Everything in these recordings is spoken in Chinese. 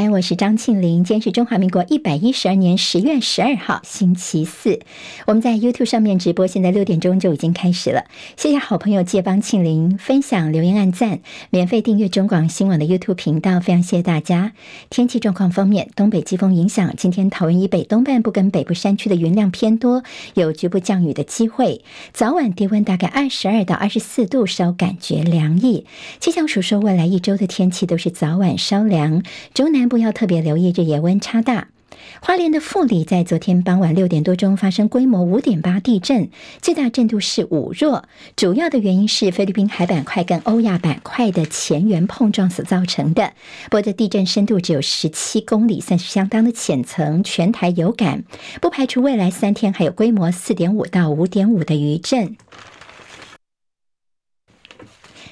三，我是张庆玲。今天是中华民国一百一十二年十月十二号，星期四。我们在 YouTube 上面直播，现在六点钟就已经开始了。谢谢好朋友借帮庆玲分享、留言、按赞，免费订阅中广新闻网的 YouTube 频道，非常谢谢大家。天气状况方面，东北季风影响，今天桃园以北东半部跟北部山区的云量偏多，有局部降雨的机会。早晚低温大概二十二到二十四度，稍感觉凉意。气象署说，未来一周的天气都是早晚稍凉，中南。不要特别留意日夜温差大。花莲的富里在昨天傍晚六点多钟发生规模五点八地震，最大震度是五弱。主要的原因是菲律宾海板块跟欧亚板块的前缘碰撞所造成的。不过地震深度只有十七公里，算是相当的浅层，全台有感。不排除未来三天还有规模四点五到五点五的余震。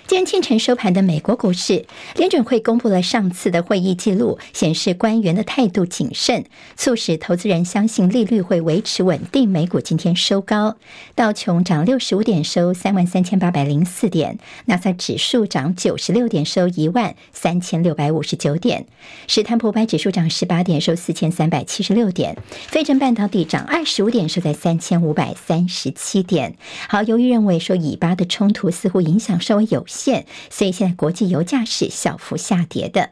今天清晨收盘的美国股市，联准会公布了上次的会议记录，显示官员的态度谨慎，促使投资人相信利率会维持稳定。美股今天收高，道琼涨六十五点，收三万三千八百零四点；纳斯指数涨九十六点，收一万三千六百五十九点；史坦普百指数涨十八点，收四千三百七十六点；非正半导体涨二十五点，收在三千五百三十七点。好，由于认为说以巴的冲突似乎影响稍微有限。线，所以现在国际油价是小幅下跌的。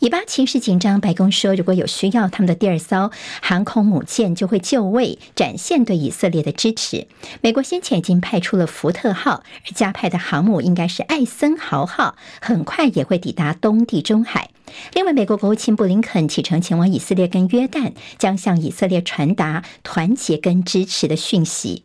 以巴情势紧张，白宫说如果有需要，他们的第二艘航空母舰就会就位，展现对以色列的支持。美国先前已经派出了福特号，而加派的航母应该是艾森豪号，很快也会抵达东地中海。另外，美国国务卿布林肯启程前往以色列跟约旦，将向以色列传达团结跟支持的讯息。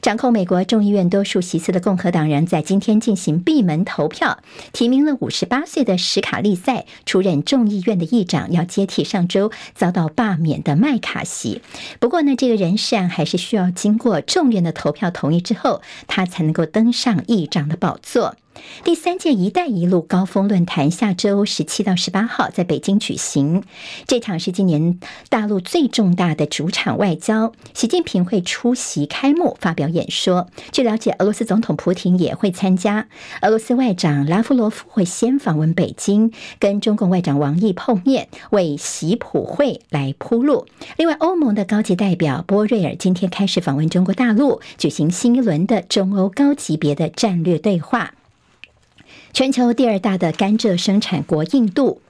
掌控美国众议院多数席次的共和党人在今天进行闭门投票，提名了五十八岁的史卡利塞出任众议院的议长，要接替上周遭到罢免的麦卡锡。不过呢，这个人事案还是需要经过众院的投票同意之后，他才能够登上议长的宝座。第三届“一带一路”高峰论坛下周十七到十八号在北京举行，这场是今年大陆最重大的主场外交。习近平会出席开幕，发表演说。据了解，俄罗斯总统普京也会参加。俄罗斯外长拉夫罗夫会先访问北京，跟中共外长王毅碰面，为习普会来铺路。另外，欧盟的高级代表波瑞尔今天开始访问中国大陆，举行新一轮的中欧高级别的战略对话。全球第二大的甘蔗生产国印度，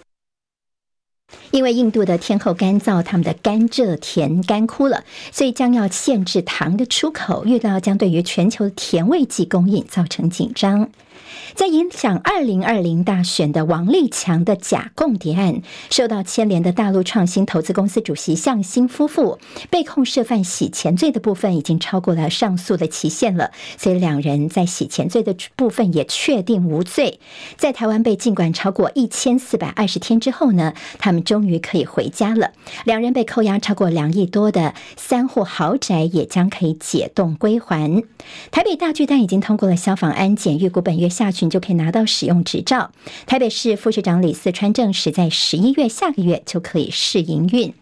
因为印度的天候干燥，他们的甘蔗田干枯了，所以将要限制糖的出口，遇到将对于全球甜味剂供应造成紧张。在影响二零二零大选的王立强的假共谍案，受到牵连的大陆创新投资公司主席向新夫妇被控涉犯洗钱罪的部分，已经超过了上诉的期限了，所以两人在洗钱罪的部分也确定无罪。在台湾被禁管超过一千四百二十天之后呢，他们终于可以回家了。两人被扣押超过两亿多的三户豪宅，也将可以解冻归还。台北大巨蛋已经通过了消防安检，预估本月下旬。就可以拿到使用执照。台北市副市长李四川证实，在十一月下个月就可以试营运。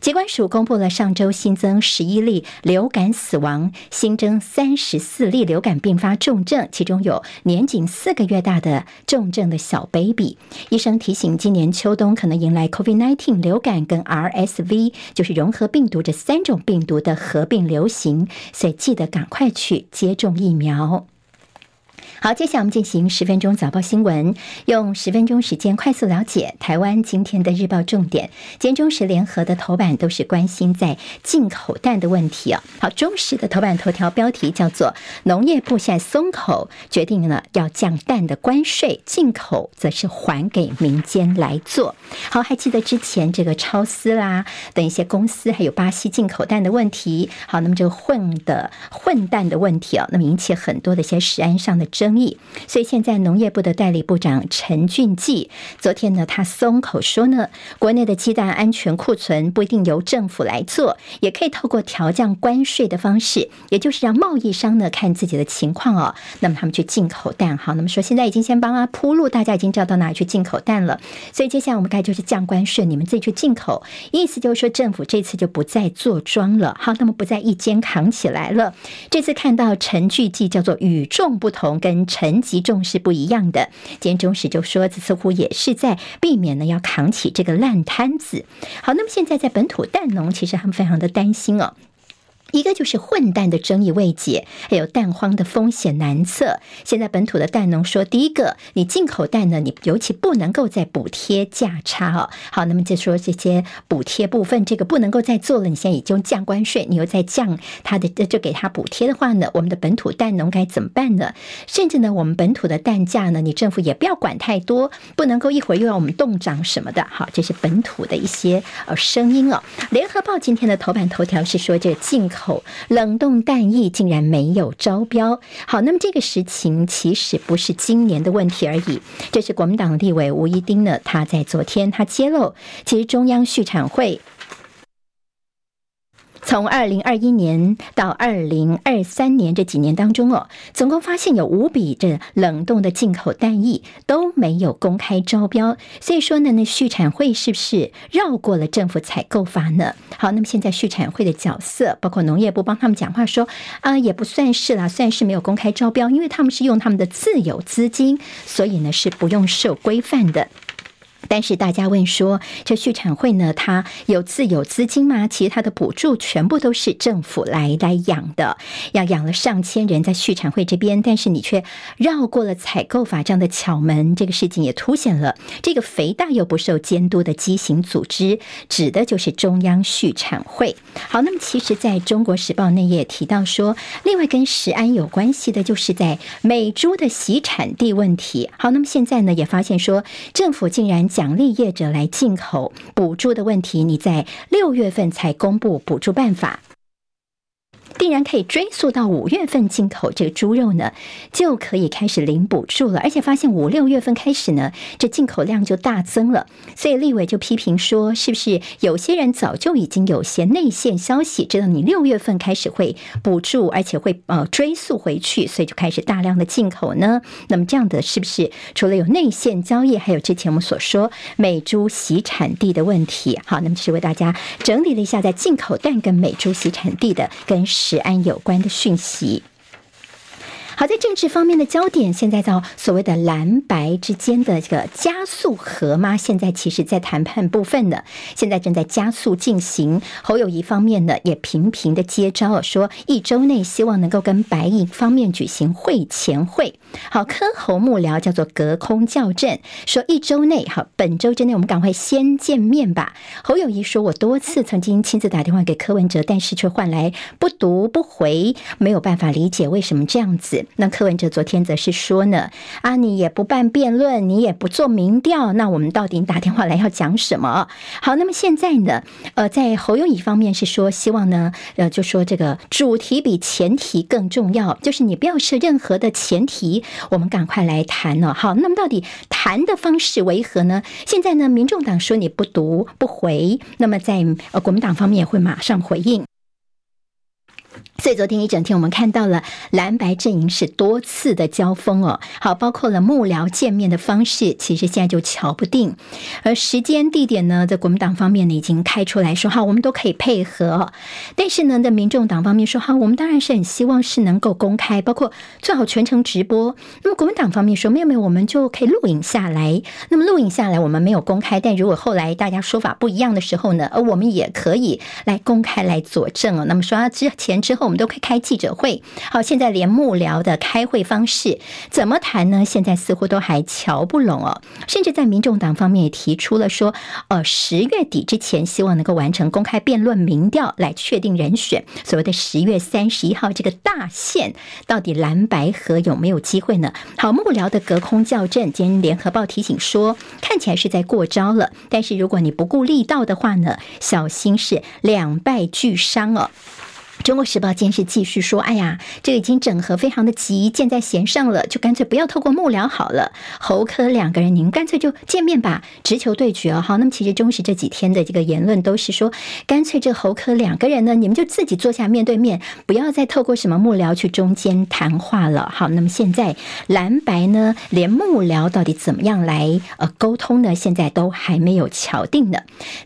疾管署公布了上周新增十一例流感死亡，新增三十四例流感并发重症，其中有年仅四个月大的重症的小 baby。医生提醒，今年秋冬可能迎来 COVID-19 流感跟 RSV，就是融合病毒这三种病毒的合并流行，所以记得赶快去接种疫苗。好，接下来我们进行十分钟早报新闻，用十分钟时间快速了解台湾今天的日报重点。今天中时联合的头版都是关心在进口蛋的问题啊。好，中时的头版头条标题叫做“农业部现在松口，决定了要降蛋的关税，进口则是还给民间来做”。好，还记得之前这个超丝啦等一些公司，还有巴西进口蛋的问题。好，那么这个混的混蛋的问题啊，那么引起很多的一些食安上的争。所以现在农业部的代理部长陈俊记昨天呢，他松口说呢，国内的鸡蛋安全库存不一定由政府来做，也可以透过调降关税的方式，也就是让贸易商呢看自己的情况哦，那么他们去进口蛋。好，那么说现在已经先帮他铺路，大家已经知道到哪里去进口蛋了。所以接下来我们该就是降关税，你们自己去进口，意思就是说政府这次就不再做庄了。好，那么不再一肩扛起来了。这次看到陈俊记叫做与众不同跟跟陈吉仲是不一样的。今天中时就说，这似乎也是在避免呢要扛起这个烂摊子。好，那么现在在本土蛋农，其实他们非常的担心哦。一个就是混蛋的争议未解，还有蛋荒的风险难测。现在本土的蛋农说，第一个，你进口蛋呢，你尤其不能够再补贴价差哦。好，那么就说这些补贴部分，这个不能够再做了。你现在已经降关税，你又再降它的，这就给他补贴的话呢，我们的本土蛋农该怎么办呢？甚至呢，我们本土的蛋价呢，你政府也不要管太多，不能够一会儿又要我们冻涨什么的。好，这是本土的一些呃声音哦。联合报今天的头版头条是说这个进口。冷冻蛋液竟然没有招标，好，那么这个实情其实不是今年的问题而已。这是国民党立委吴一丁呢，他在昨天他揭露，其实中央畜产会。从二零二一年到二零二三年这几年当中哦，总共发现有五笔这冷冻的进口蛋液都没有公开招标，所以说呢，那畜产会是不是绕过了政府采购法呢？好，那么现在畜产会的角色，包括农业部帮他们讲话说啊，也不算是啦，算是没有公开招标，因为他们是用他们的自有资金，所以呢是不用受规范的。但是大家问说，这畜产会呢，它有自有资金吗？其实它的补助全部都是政府来来养的，要养了上千人在畜产会这边，但是你却绕过了采购法这样的巧门，这个事情也凸显了这个肥大又不受监督的畸形组织，指的就是中央畜产会。好，那么其实在中国时报内也提到说，另外跟食安有关系的就是在美猪的洗产地问题。好，那么现在呢也发现说，政府竟然。奖励业者来进口补助的问题，你在六月份才公布补助办法。定然可以追溯到五月份进口这个猪肉呢，就可以开始领补助了。而且发现五六月份开始呢，这进口量就大增了。所以立委就批评说，是不是有些人早就已经有些内线消息，知道你六月份开始会补助，而且会呃追溯回去，所以就开始大量的进口呢？那么这样的是不是除了有内线交易，还有之前我们所说美猪洗产地的问题？好，那么就是为大家整理了一下，在进口蛋跟美猪洗产地的跟。食安有关的讯息。好，在政治方面的焦点，现在到所谓的蓝白之间的这个加速和吗？现在其实，在谈判部分呢，现在正在加速进行。侯友谊方面呢，也频频的接招，说一周内希望能够跟白营方面举行会前会。好，柯侯幕僚叫做隔空校正，说一周内，好，本周之内我们赶快先见面吧。侯友谊说，我多次曾经亲自打电话给柯文哲，但是却换来不读不回，没有办法理解为什么这样子。那柯文哲昨天则是说呢，啊，你也不办辩论，你也不做民调，那我们到底打电话来要讲什么？好，那么现在呢，呃，在侯友宜方面是说，希望呢，呃，就说这个主题比前提更重要，就是你不要设任何的前提，我们赶快来谈呢。好，那么到底谈的方式为何呢？现在呢，民众党说你不读不回，那么在呃国民党方面会马上回应。所以昨天一整天，我们看到了蓝白阵营是多次的交锋哦。好，包括了幕僚见面的方式，其实现在就瞧不定。而时间地点呢，在国民党方面呢已经开出来说，好，我们都可以配合。但是呢，在民众党方面说，好，我们当然是很希望是能够公开，包括最好全程直播。那么国民党方面说，没有没有，我们就可以录影下来。那么录影下来，我们没有公开，但如果后来大家说法不一样的时候呢，而我们也可以来公开来佐证哦。那么说啊之前之后。我们都可以开记者会，好，现在连幕僚的开会方式怎么谈呢？现在似乎都还瞧不拢哦。甚至在民众党方面也提出了说，呃，十月底之前希望能够完成公开辩论、民调来确定人选。所谓的十月三十一号这个大限，到底蓝白合有没有机会呢？好，幕僚的隔空校正，今天联合报提醒说，看起来是在过招了。但是如果你不顾力道的话呢，小心是两败俱伤哦。中国时报今天是继续说：“哎呀，这个已经整合非常的急，箭在弦上了，就干脆不要透过幕僚好了。侯柯两个人，你们干脆就见面吧，直球对决哦。好，那么其实中时这几天的这个言论都是说，干脆这侯柯两个人呢，你们就自己坐下面对面，不要再透过什么幕僚去中间谈话了。好，那么现在蓝白呢，连幕僚到底怎么样来呃沟通呢？现在都还没有敲定呢。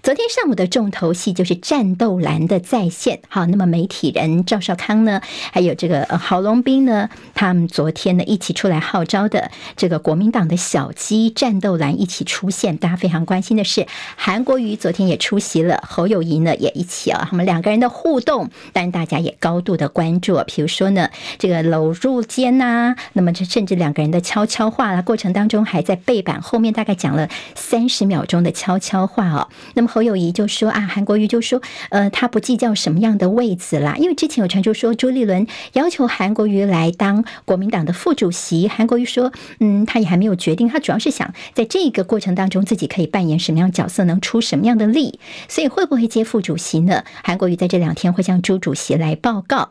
昨天上午的重头戏就是战斗蓝的再现。好，那么媒体。人赵少康呢，还有这个郝龙斌呢，他们昨天呢一起出来号召的这个国民党的小鸡战斗蓝一起出现。大家非常关心的是，韩国瑜昨天也出席了，侯友宜呢也一起啊，他们两个人的互动，当然大家也高度的关注。比如说呢，这个搂入肩呐、那么这甚至两个人的悄悄话啦，过程当中还在背板后面大概讲了三十秒钟的悄悄话哦。那么侯友宜就说啊，韩国瑜就说，呃，他不计较什么样的位置啦，因为之前有传出说朱立伦要求韩国瑜来当国民党的副主席，韩国瑜说，嗯，他也还没有决定，他主要是想在这个过程当中自己可以扮演什么样角色，能出什么样的力，所以会不会接副主席呢？韩国瑜在这两天会向朱主席来报告。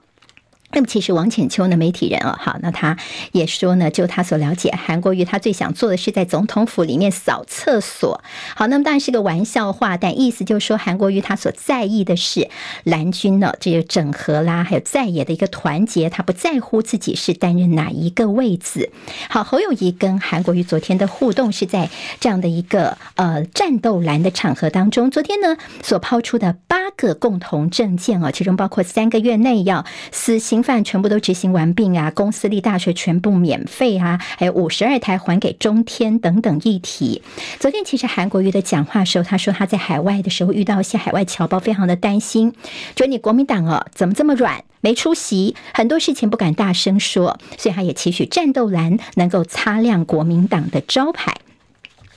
那么其实王浅秋呢，媒体人哦，好，那他也说呢，就他所了解，韩国瑜他最想做的是在总统府里面扫厕所。好，那么当然是个玩笑话，但意思就是说，韩国瑜他所在意的是蓝军呢，这个整合啦，还有在野的一个团结，他不在乎自己是担任哪一个位置。好，侯友谊跟韩国瑜昨天的互动是在这样的一个呃战斗蓝的场合当中，昨天呢所抛出的八个共同政见哦，其中包括三个月内要私信刑。犯全部都执行完毕啊，公私立大学全部免费啊，还有五十二台还给中天等等议题。昨天其实韩国瑜的讲话时候，他说他在海外的时候遇到一些海外侨胞，非常的担心，觉得你国民党哦怎么这么软，没出息，很多事情不敢大声说，所以他也期许战斗蓝能够擦亮国民党的招牌。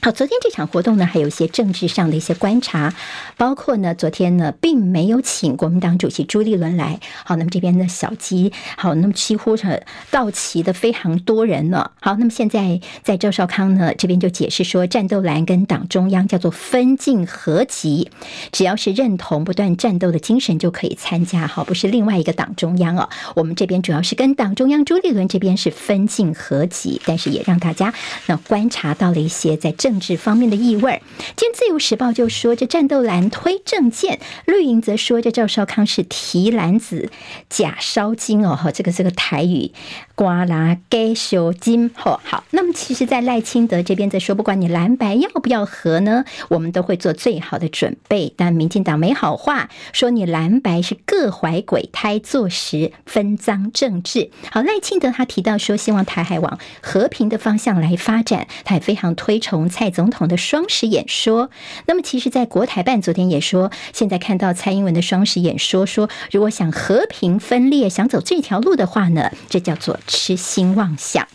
好，昨天这场活动呢，还有一些政治上的一些观察，包括呢，昨天呢，并没有请国民党主席朱立伦来。好，那么这边的小鸡，好，那么几乎是到齐的非常多人呢。好，那么现在在赵少康呢这边就解释说，战斗蓝跟党中央叫做分进合集，只要是认同不断战斗的精神就可以参加。好，不是另外一个党中央哦，我们这边主要是跟党中央朱立伦这边是分进合集，但是也让大家那观察到了一些在政。政治方面的意味。今天《自由时报》就说，这战斗蓝推政见，绿营则说这赵少康是提篮子假烧金哦，哈，这个这个台语。瓜啦给修金吼好，那么其实，在赖清德这边在说，不管你蓝白要不要合呢，我们都会做最好的准备。但民进党没好话，说你蓝白是各怀鬼胎，坐实分赃政治。好，赖清德他提到说，希望台海往和平的方向来发展，他也非常推崇蔡总统的双十演说。那么，其实，在国台办昨天也说，现在看到蔡英文的双十演说，说如果想和平分裂，想走这条路的话呢，这叫做。痴心妄想。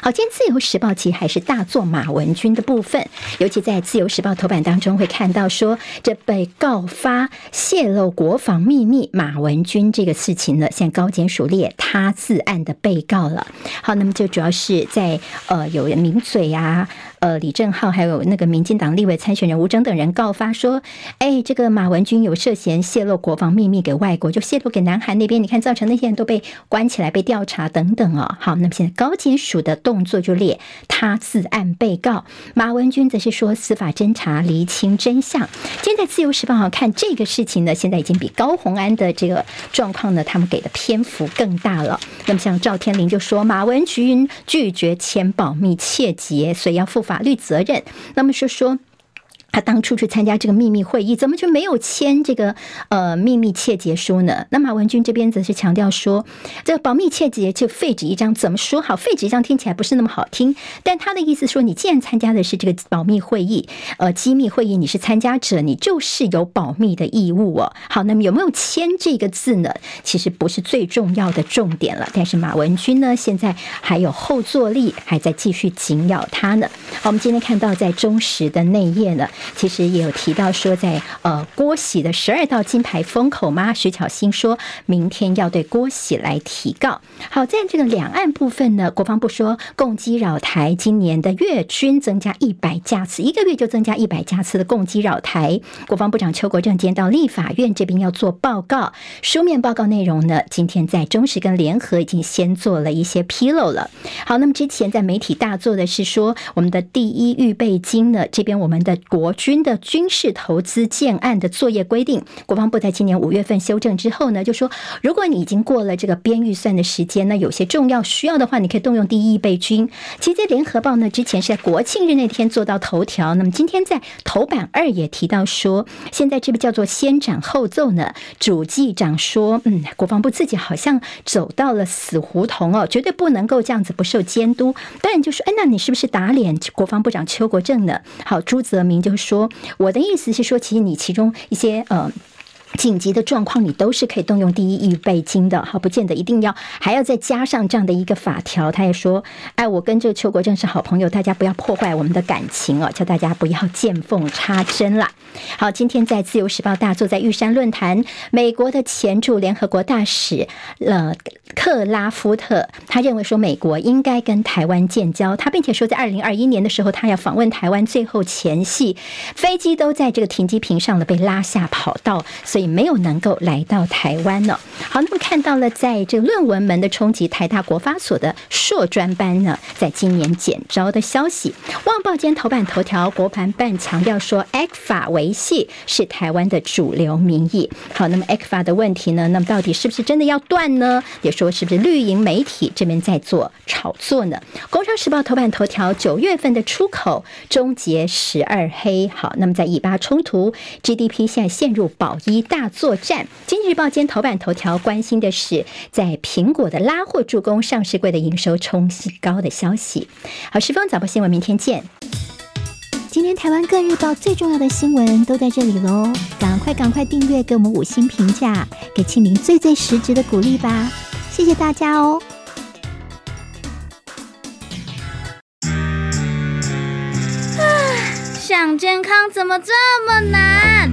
好，今天《自由时报》其实还是大做马文君的部分，尤其在《自由时报》头版当中会看到说，这被告发泄露国防秘密马文君这个事情呢，现在高检署列他自案的被告了。好，那么就主要是在呃有人抿嘴啊。呃，李正浩还有那个民进党立委参选人吴峥等人告发说，哎，这个马文君有涉嫌泄露国防秘密给外国，就泄露给南韩那边，你看造成那些人都被关起来、被调查等等哦。好，那么现在高检署的动作就列他自案被告，马文君则是说司法侦查厘清真相。今天在自由时报好看这个事情呢，现在已经比高虹安的这个状况呢，他们给的篇幅更大了。那么像赵天麟就说，马文君拒绝签保密切结，所以要负法。法律责任，那么是说。他当初去参加这个秘密会议，怎么就没有签这个呃秘密窃结书呢？那马文君这边则是强调说，这个保密窃结就废纸一张，怎么说好？废纸一张听起来不是那么好听，但他的意思说，你既然参加的是这个保密会议，呃，机密会议，你是参加者，你就是有保密的义务哦。好，那么有没有签这个字呢？其实不是最重要的重点了。但是马文君呢，现在还有后坐力，还在继续紧咬他呢。好，我们今天看到在中时的内页呢。其实也有提到说在，呃郭喜的十二道金牌封口吗？徐巧芯说明天要对郭喜来提告。好，在这个两岸部分呢，国防部说共机扰台，今年的月均增加一百架次，一个月就增加一百架次的共机扰台。国防部长邱国正今天到立法院这边要做报告，书面报告内容呢，今天在中时跟联合已经先做了一些披露了。好，那么之前在媒体大做的是说，我们的第一预备金呢，这边我们的国军的军事投资建案的作业规定，国防部在今年五月份修正之后呢，就说如果你已经过了这个编预算的时间，那有些重要需要的话，你可以动用第一预备军。其实，在联合报呢之前是在国庆日那天做到头条，那么今天在头版二也提到说，现在这个叫做先斩后奏呢。主计长说，嗯，国防部自己好像走到了死胡同哦，绝对不能够这样子不受监督。当然就说，哎，那你是不是打脸国防部长邱国正呢？好，朱泽明就说，说我的意思是说，其实你其中一些呃。紧急的状况，你都是可以动用第一预备金的，好，不见得一定要还要再加上这样的一个法条。他也说，哎，我跟这个邱国正是好朋友，大家不要破坏我们的感情哦，叫大家不要见缝插针了。好，今天在自由时报大作，在玉山论坛，美国的前驻联合国大使了克拉夫特，他认为说美国应该跟台湾建交，他并且说在二零二一年的时候，他要访问台湾，最后前夕飞机都在这个停机坪上了，被拉下跑道，所以。没有能够来到台湾呢。好，那么看到了，在这个论文门的冲击，台大国发所的硕专班呢，在今年减招的消息。旺报间头版头条，国盘办强调说，ECFA 维系是台湾的主流民意。好，那么 ECFA 的问题呢？那么到底是不是真的要断呢？也说是不是绿营媒体这边在做炒作呢？工商时报头版头条，九月份的出口终结十二黑。好，那么在以巴冲突，GDP 现在陷入保一。大作战。经济日报今天头版头条关心的是，在苹果的拉货助攻上市柜的营收冲新高的消息。好，时丰早报新闻，明天见。今天台湾各日报最重要的新闻都在这里喽，赶快赶快订阅，给我们五星评价，给庆明最最实质的鼓励吧，谢谢大家哦。啊，想健康怎么这么难？